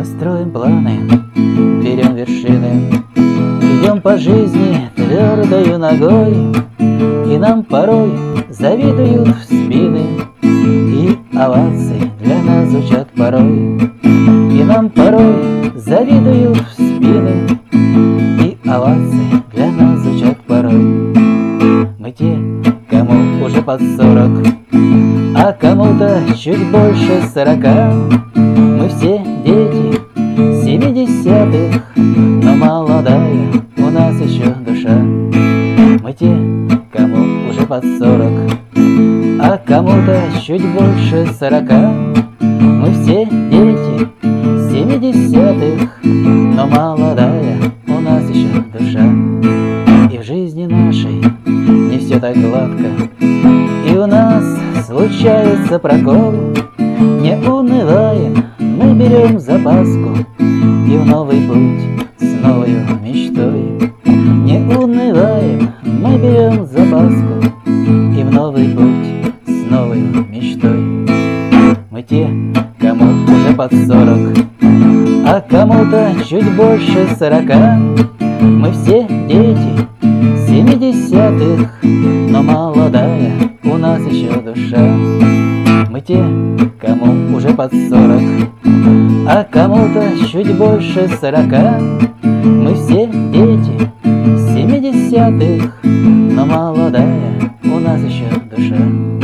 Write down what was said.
Мы строим планы, берем вершины, Идем по жизни твердою ногой, И нам порой завидуют в спины, И овации для нас звучат порой. И нам порой завидуют в спины, И овации для нас звучат порой. Мы те, кому уже под сорок, А кому-то чуть больше сорока. Семидесятых, Но молодая у нас еще душа. Мы те, кому уже под сорок, А кому-то чуть больше сорока. Мы все дети семидесятых, Но молодая у нас еще душа. И в жизни нашей не все так гладко, И у нас случается прокол. Не унываем, мы берем запаску И в новый путь с новою мечтой. Не унываем, мы берем запаску И в новый путь с новой мечтой. Мы те, кому уже под сорок, А кому-то чуть больше сорока. Мы все дети семидесятых, Но молодая у нас еще душа. Мы те, кому уже под сорок, А кому-то чуть больше сорока. Мы все дети семидесятых, Но молодая у нас еще душа.